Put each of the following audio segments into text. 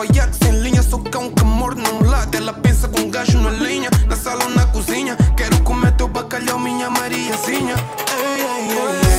falhar sem linha. Sou cão que morde num lado. Ela pensa com um gajo na linha. Na sala ou na cozinha. Quero comer teu bacalhau, minha Mariazinha. Ei, ei, ei.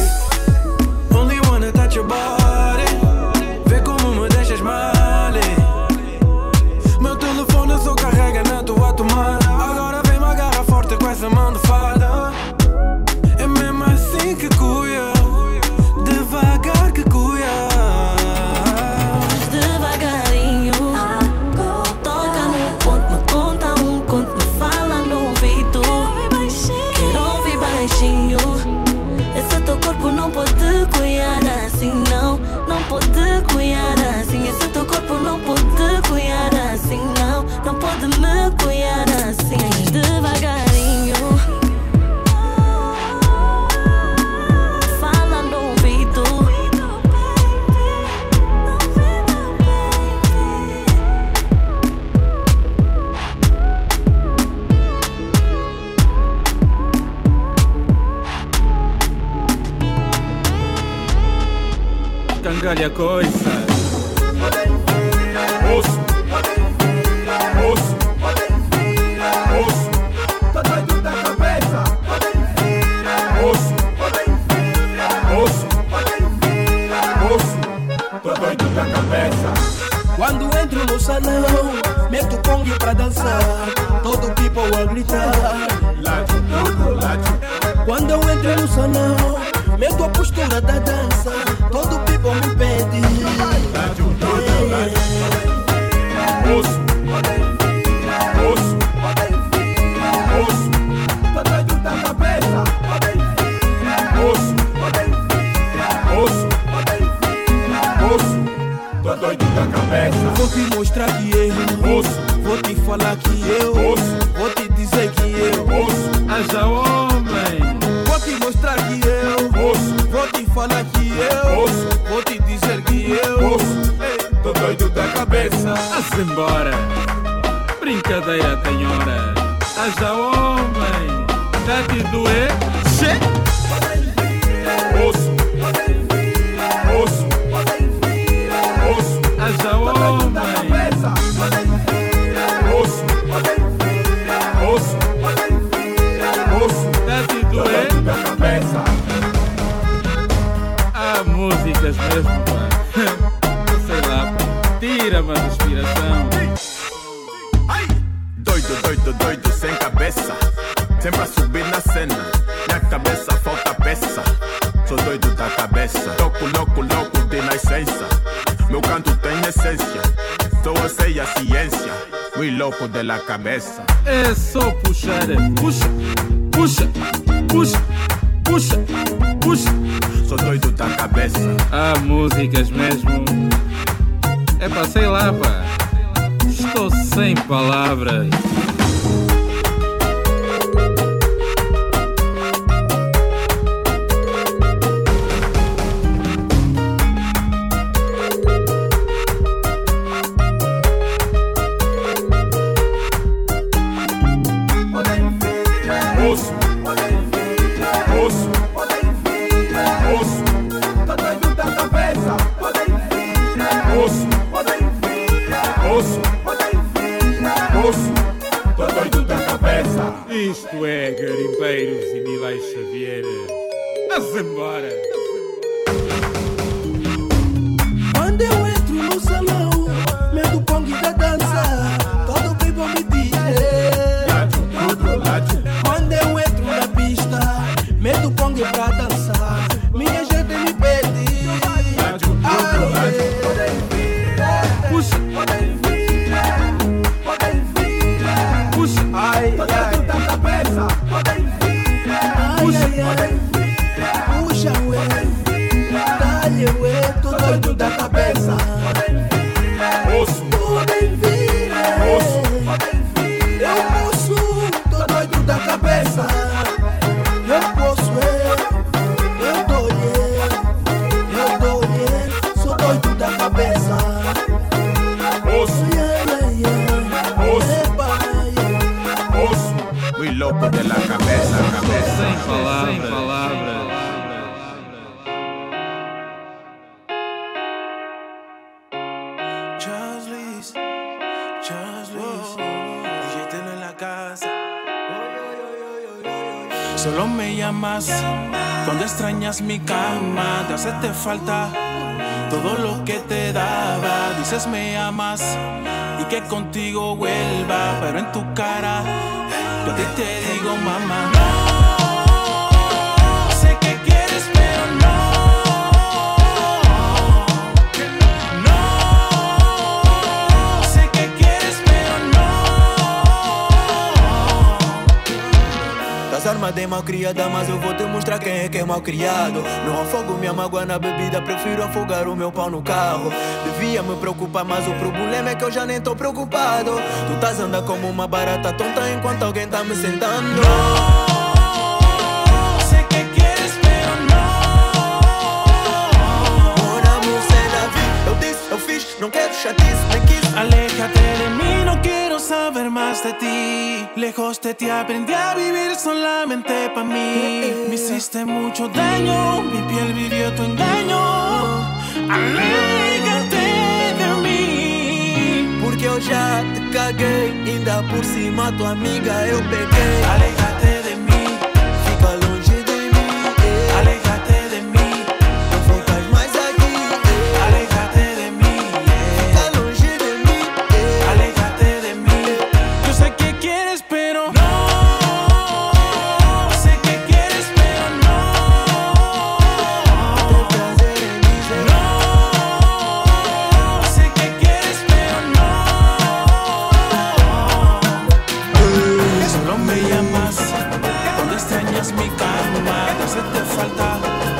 Solo me llamas cuando extrañas mi cama, te hacerte falta todo lo que te daba. Dices me amas y que contigo vuelva, pero en tu cara yo te digo mamá. chama de malcriada, mas eu vou te mostrar quem é que é mal criado. Não afogo minha mágoa na bebida, prefiro afogar o meu pau no carro. Devia me preocupar, mas o problema é que eu já nem tô preocupado. Tu estás andando como uma barata tonta enquanto alguém tá me sentando. saber más de ti. Lejos de ti aprendí a vivir solamente para mí. Me hiciste mucho daño, mi piel vivió tu engaño. Alégrate de mim. Porque eu já te caguei, ainda por cima tua amiga eu peguei. No me llamas cuando extrañas mi calma, no se te falta.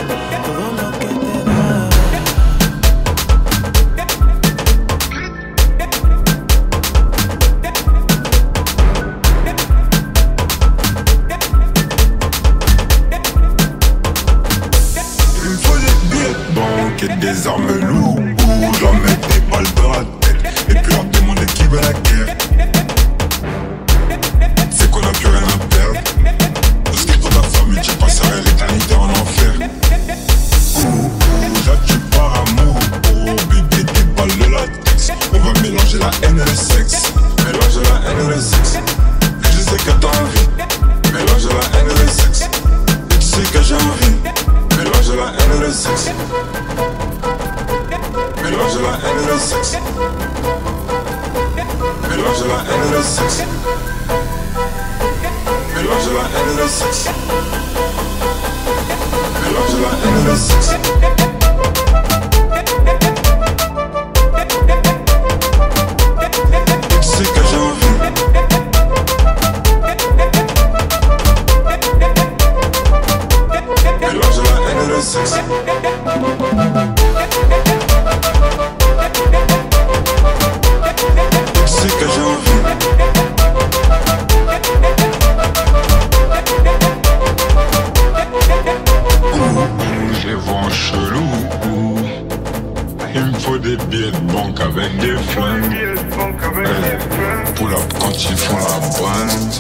pull up quand ils font la bande.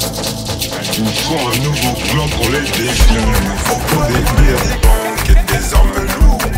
Il me faut un nouveau plan pour les défis, il me faut pour des bières, des banques et des armes lourdes.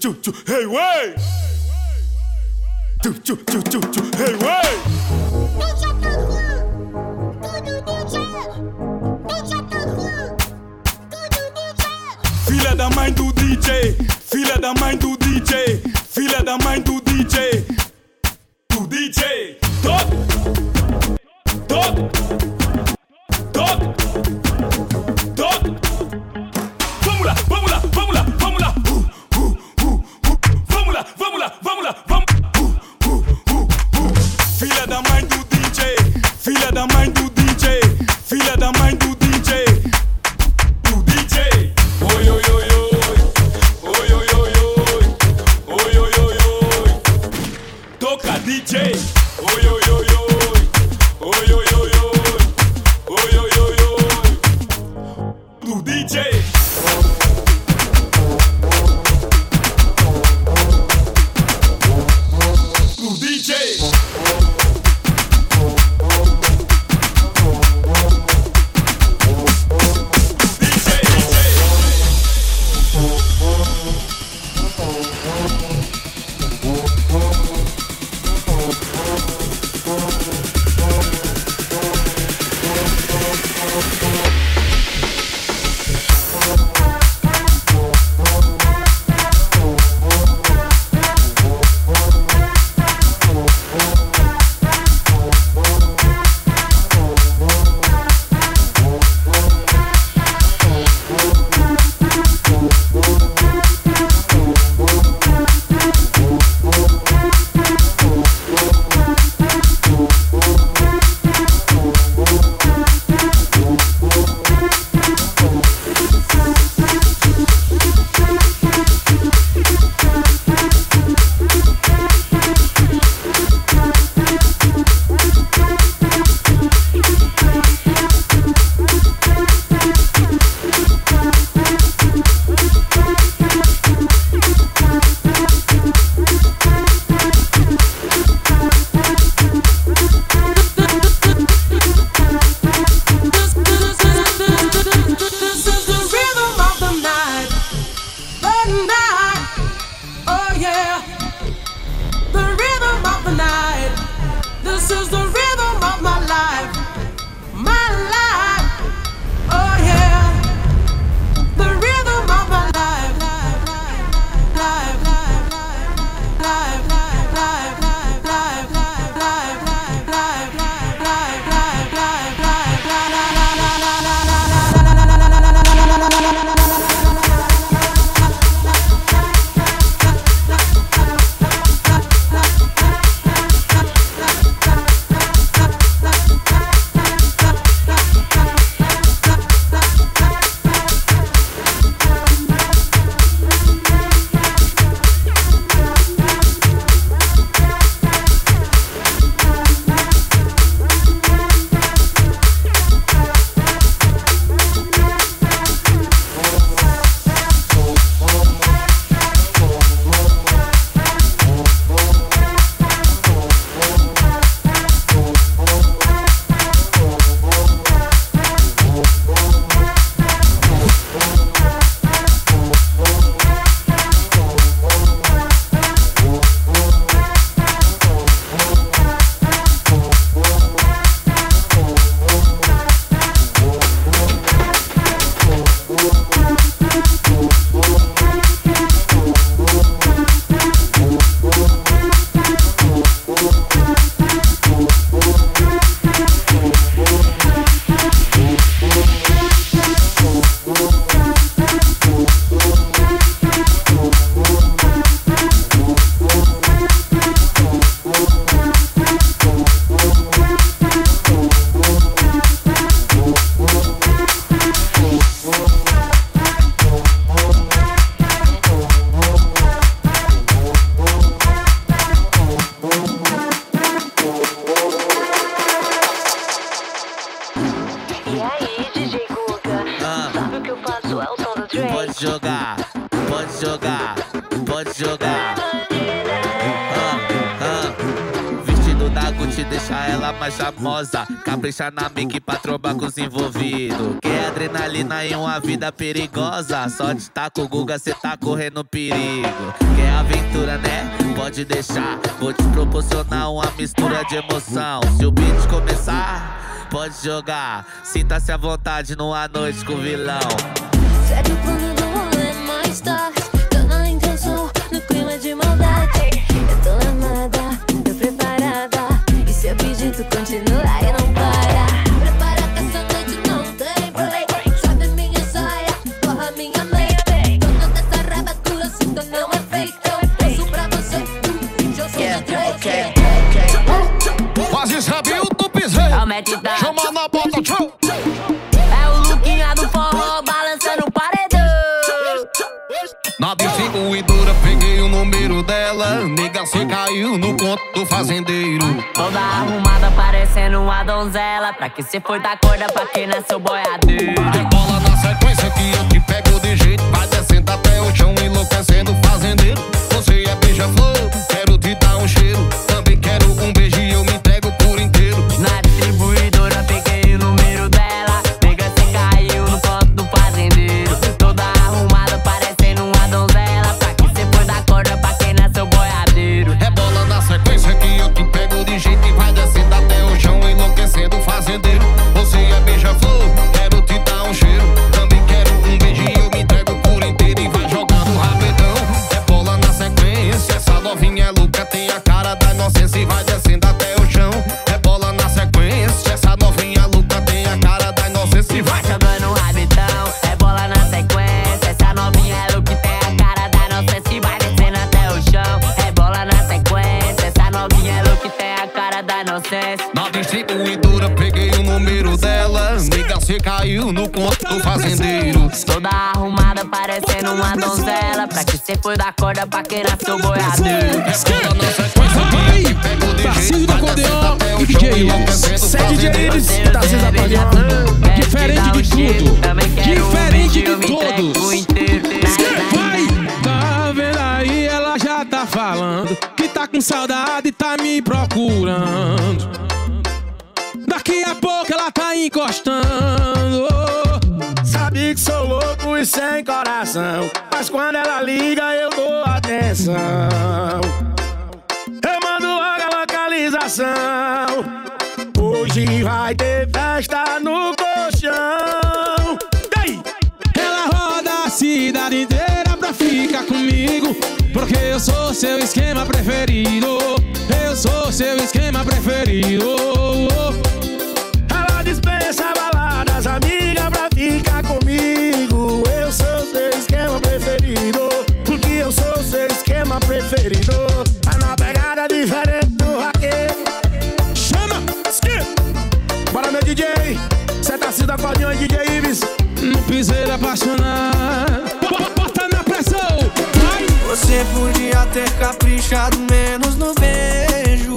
two, two, hey, way. Two, two, two, two, two, hey, way. Filha da mãe do DJ, filha da mãe do DJ, filha da mãe do DJ, do DJ, top. Ela mais charmosa. Capricha na mic pra trombar com os envolvidos. Quer adrenalina e uma vida perigosa. Só de tá com o Guga, cê tá correndo perigo. Quer aventura, né? Pode deixar. Vou te proporcionar uma mistura de emoção. Se o beat começar, pode jogar. Sinta-se à vontade numa noite com o vilão. Segue o isso continua e não para. Prepara que essa noite não tem play. Sabe minha saia, porra minha mãe. Dona dessa rabatura, sinto não é fake. Eu peço pra você, eu sou yeah, de Quase Okay. Okay. Faz isso, tu pisei. Aumenta. Na distribuidora peguei o número dela. Nega, cê caiu no conto do fazendeiro. Toda arrumada parecendo uma donzela. Pra que cê foi dar corda pra quem nasceu boiadeiro? Rebola na sequência que eu te pego de jeito. Vai descendo até o chão, enlouquecendo o fazendeiro. Você é beija-flor, novinha é louca, uma donzela. Pra que cê foi dar corda pra quem nasceu boiadeiro? Sequência pego de Tarcísio do vai descendo acordeon até o e DJ o Sete fazendeiro. DJs e Tarcísio Acordeon. Diferente de tudo. Diferente de todos. Vai! Tá vendo aí? Ela já tá falando que tá com saudade coração. Mas quando ela liga, eu dou atenção. Eu mando logo a localização. Hoje vai ter festa no colchão. Ei! Ela roda a cidade inteira pra ficar comigo. Porque eu sou seu esquema preferido. Eu sou seu esquema preferido. Ela dispensa baladas, amiga, pra ficar comigo. Preferido. Tá na pegada diferente do raqueiro. Chama! Skip! Bora, meu DJ. Cê tá se da cordinha, DJ Ibis. No piseiro apaixonado. Bota na pressão! Vai! Você podia ter caprichado menos no beijo.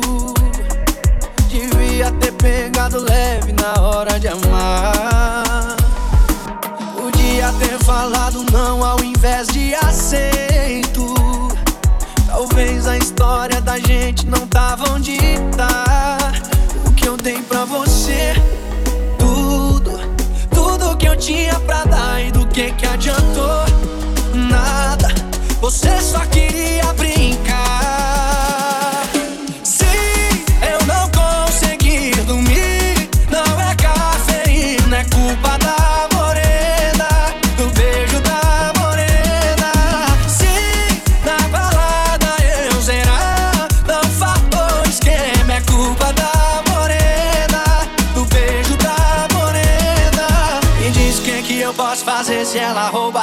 Devia ter pegado leve na hora de amar. Podia ter falado não ao invés de aceito. Talvez a história da gente não tava onde tá. O que eu dei pra você, tudo, tudo que eu tinha pra dar e do que que adiantou? Nada, você só queria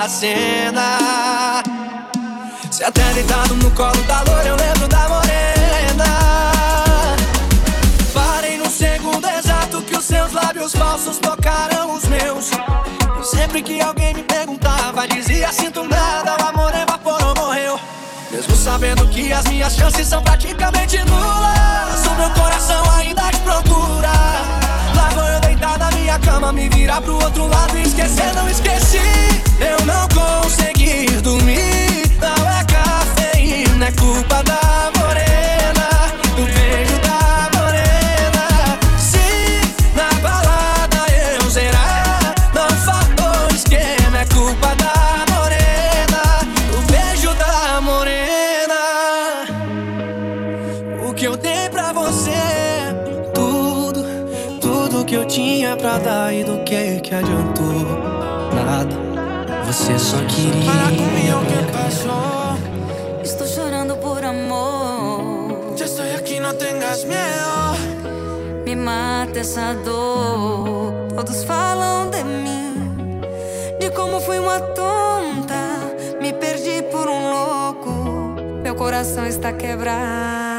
a cena. Se até deitado no colo da loura eu lembro da morena. Parei no segundo exato que os seus lábios falsos tocaram os meus. E sempre que alguém me perguntava dizia sinto nada O amor evaporou, morreu. Mesmo sabendo que as minhas chances são praticamente nulas O meu coração ainda te procura minha cama Me virar pro outro lado e esquecer, não esqueci. Eu não consegui dormir Não é cafeína, é culpa da dar E do que que adiantou Nada Você só queria Estou chorando por amor. Ya estoy aquí, no tengas miedo Me mata essa dor. Todos falam de mim, de como fui uma tonta. Me perdi por um louco. Meu coração está quebrado.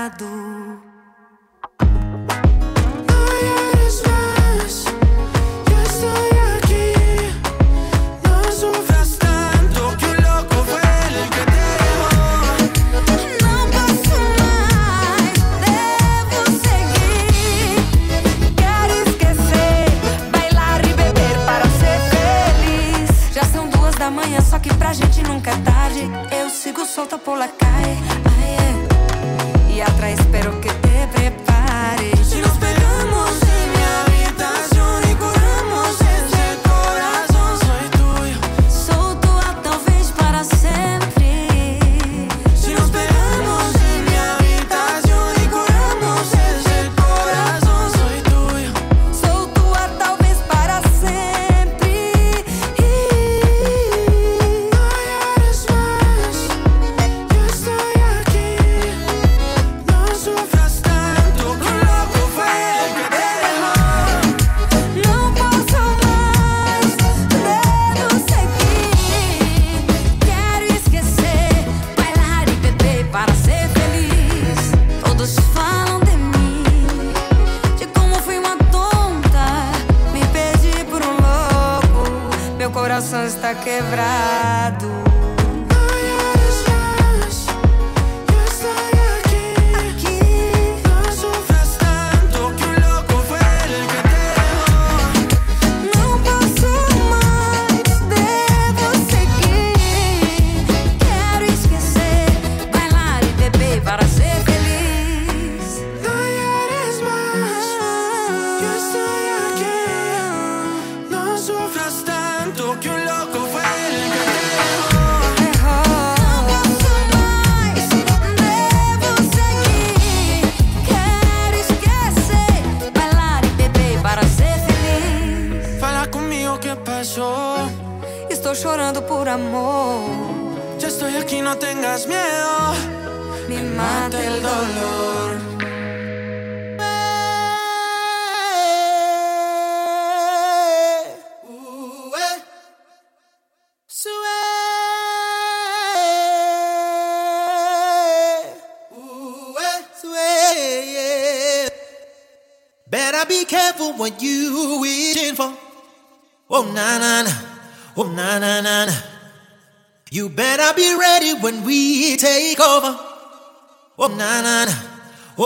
nunca é tarde. Eu sigo solta por la calle. Ai, é. E atrás espero que quebrar.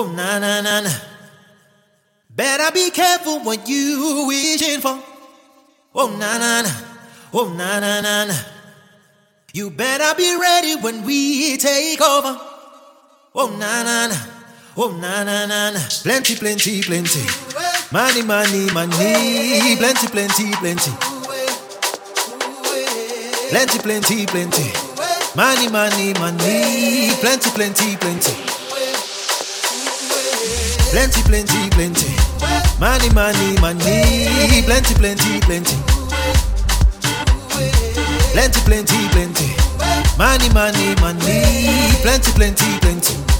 Oh, na na na na. Better be careful what you wishing for. Oh, na na na. Oh, na na na na. You better be ready when we take over. Oh, na na na. Oh, na na na na. Plenty, plenty, plenty. Money, money, money. Plenty, plenty, plenty. Plenty, plenty, plenty. Money, money, money. Plenty, plenty, plenty. Plenty, plenty, plenty. Money, money, money. Plenty, plenty, plenty. Plenty, plenty, plenty. Money, money, money. Plenty, plenty, plenty.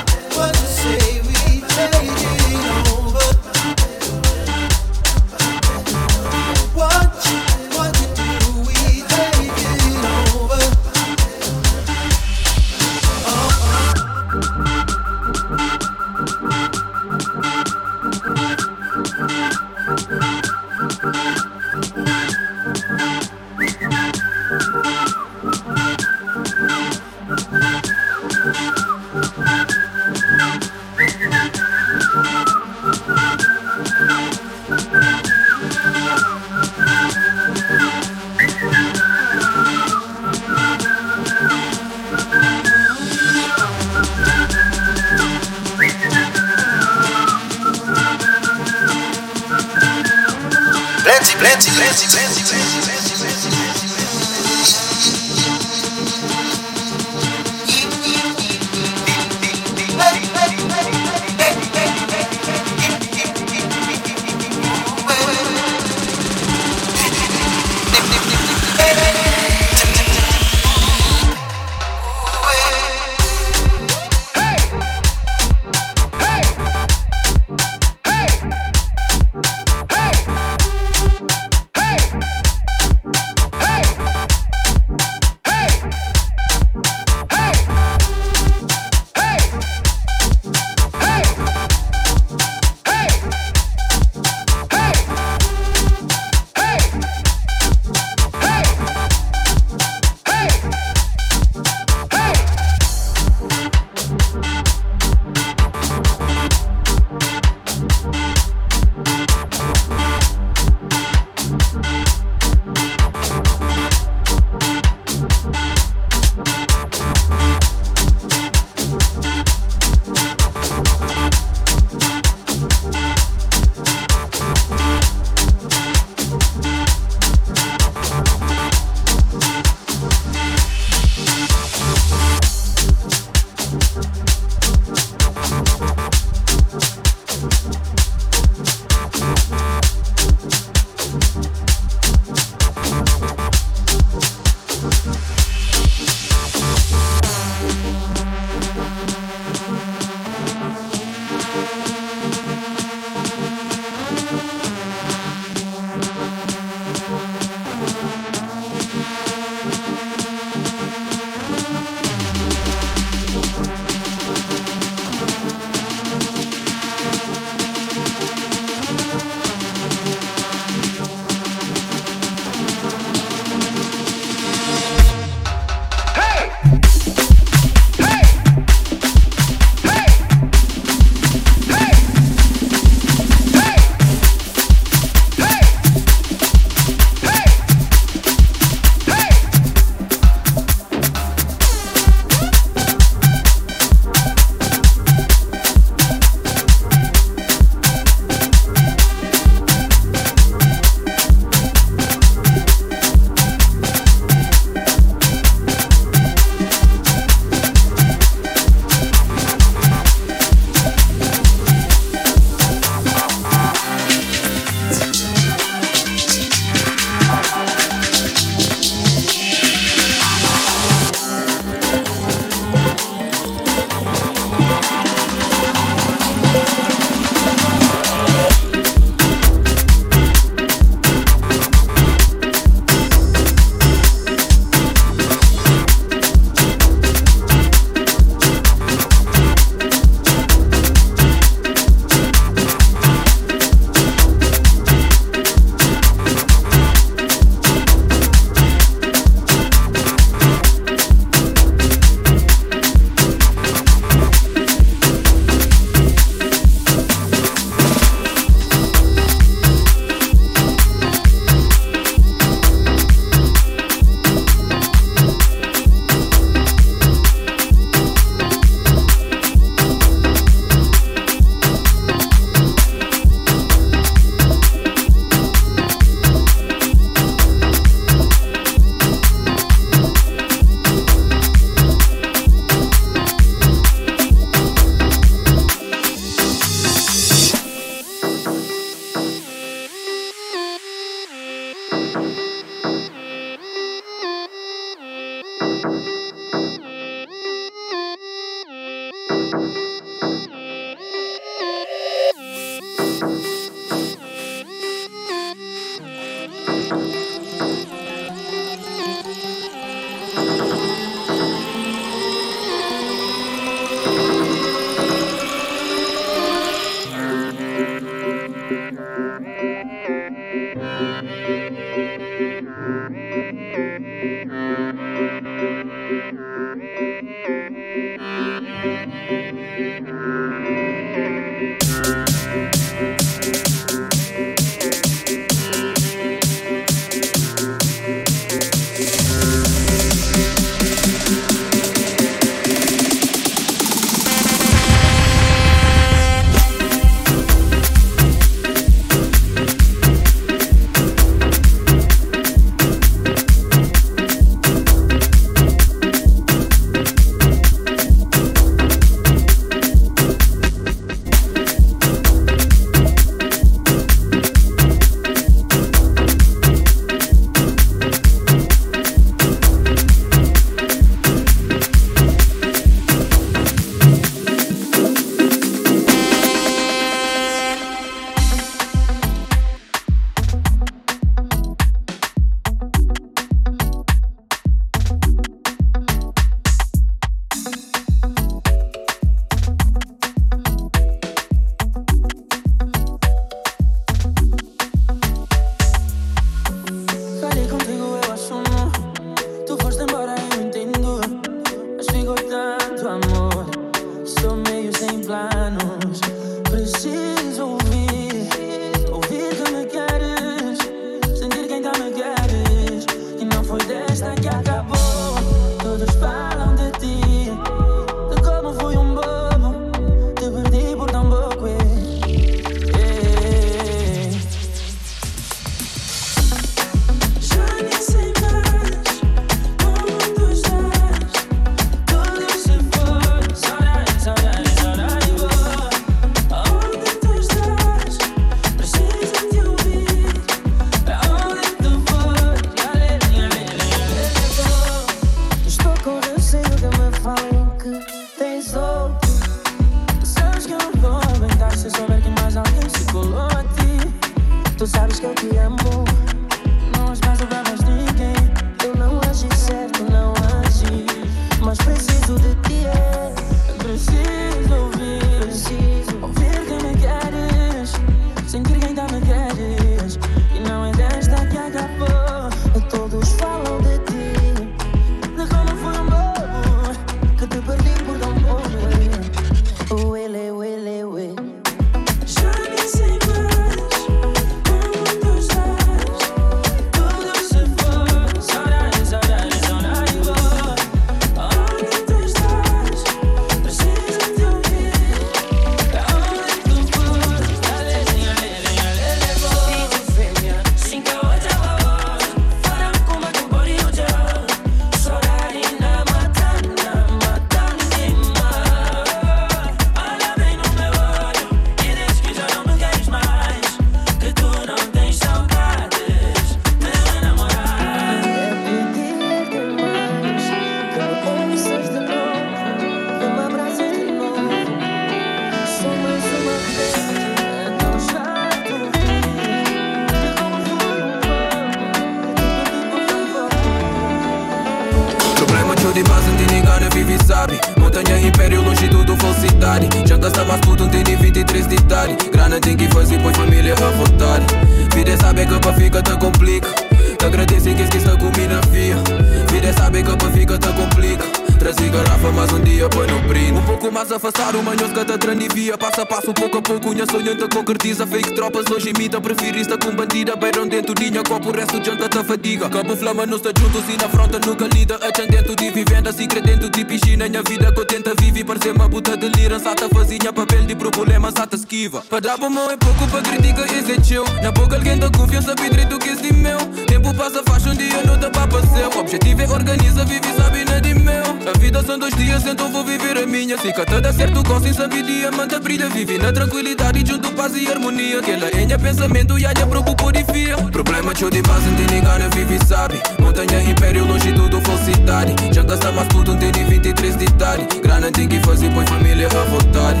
Sonho te concretiza Fake tropas hoje imita, preferista com bandida Beiram dentro, dinha, copo, o resto janta te fadiga Cabo flama, não está juntos e na fronta nunca lida A dentro de vivenda, secret dentro de piscina Minha vida contenta vive, parece uma puta de lira Sata fazinha, papel de problema, sata esquiva Para dar mão é pouco, para crítica esse é Na boca alguém da confiança, pedre do que esse meu. Tempo passa, faz um dia, não dá para passeio O objetivo é organiza, vive, sabe, é de meu. A vida são dois dias, então vou viver a minha Fica tudo certo com sem saber diamante brilha Vive na tranquilidade, junto paz e harmonia Que ela é minha pensamento e a minha preocupa de fia Problema que eu de base, tem ninguém vive e sabe. Montanha, império, longe tudo falsidade. Já gasta mais tudo, tem de 23 de idade. Grana tem que fazer, põe família a vontade.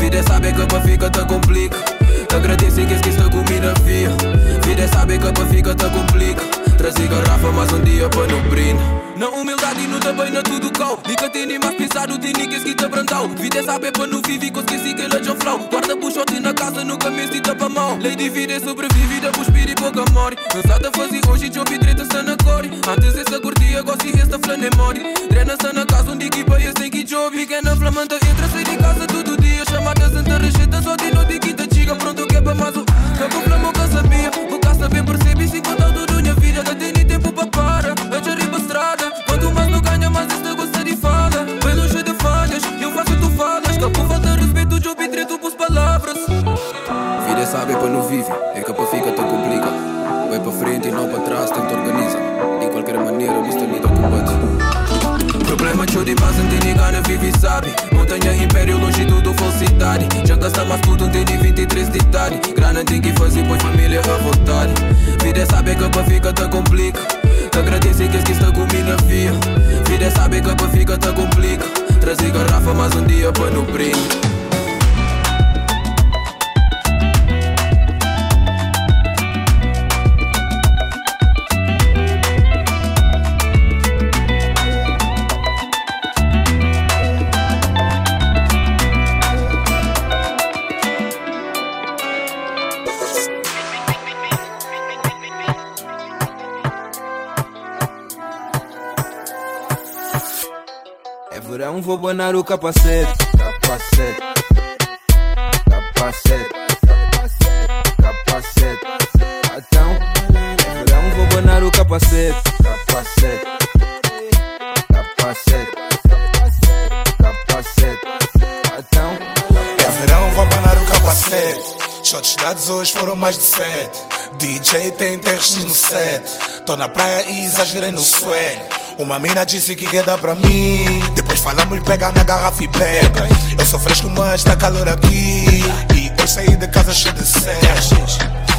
Vida é saber que pra fica tá complica. Te agradecem que esquece da comida fia. Vida é saber que pra fica tá complica. Trazer garrafa mais um dia para no brinde Na humildade não também na tudo cal tem nem mais pensado, ninguém que te brandal Vida é saber para viver com esqueci que ela já flow. Guarda buchote na casa, nunca me se tapa mal Lei de vida é sobrevivida, por espírito e pouca morte Cansada fazer hoje, eu treta está na core. Antes essa curtia, gosto e esta flã nem more Drena está na casa, onde que vai, sem que job Pequena flamanta, entra, sai de casa todo dia. Chamada Santa Recheta, só de noite quinta chica Pronto que é para mais um. Cabo flamo que sabia, vou cá saber perceber treto por palavras. Vida é saber para não vive, é que para fica tão complica. Vai para frente e não para trás, tenta organiza. De qualquer maneira, vista lida combate Problema que eu de base, tem ninguém vive e sabe. Montanha, império, longe tudo falsidade. Já gasta mais tudo, de 23 de idade. Grana tem que fazer, põe família à vontade. Vida é saber que pra fica tá complica. Te agradecem que esquece da comida fia Vida é saber que pra fica tá complica. Trazer garrafa mais um dia para no brinde o capacete. Capacete. Capacete. Capacete. Então, é verão, vou banar o capacete. Capacete. Capacete. Capacete. Então, É verão, vou abanar o capacete. Shots dados hoje foram mais de sete. DJ tem terras no set. Tô na praia e exagerei no swag. Uma mina disse que quer dar pra mim. Depois falamos pega na garrafa e pega. Eu sou fresco, mas tá calor aqui. E eu saí de casa cheio de.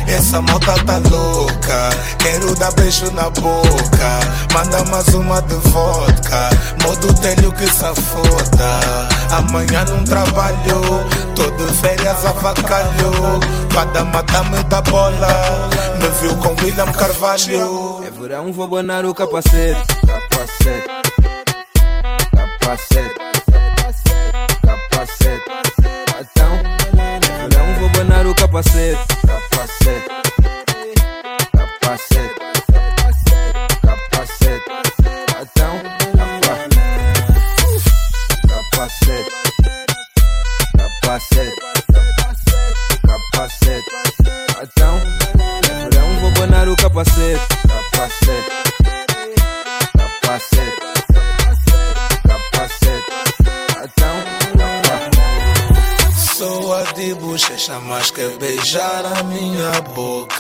É essa moda tá louca. Quero dar beijo na boca. Manda mais uma de vodka. Modo telho que se foda. Amanhã não trabalho. Tô de férias avacalho. Cada mata-me da bola. Me viu com William Carvalho. É verão, vou banar o capacete. Capacete. Capacete. Capacete. Então, verão, vou banar o. Capacete. Capacete. Capacete.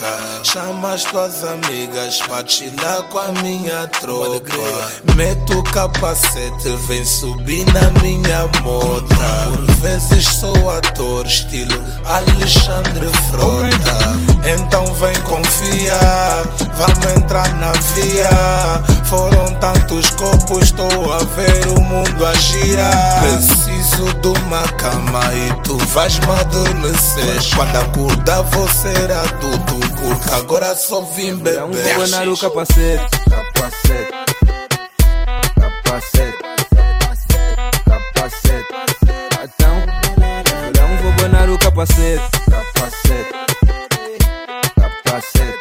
Boca. Chama as tuas amigas pra chilar com a minha tropa. Meto o capacete, vem subir na minha mota. Por vezes sou ator, estilo Alexandre Frota. Então vem confiar, vamos entrar na via. Foram tantos copos, estou a ver o mundo a girar. Preciso de uma cama e tu vais me adormecer. Quando acordar vou ser adulto, porque agora só vim vou beber. banar o capacete. Capacete. Capacete. Capacete. Então, é verão, vou banar o. Capacete. Capacete. Capacete.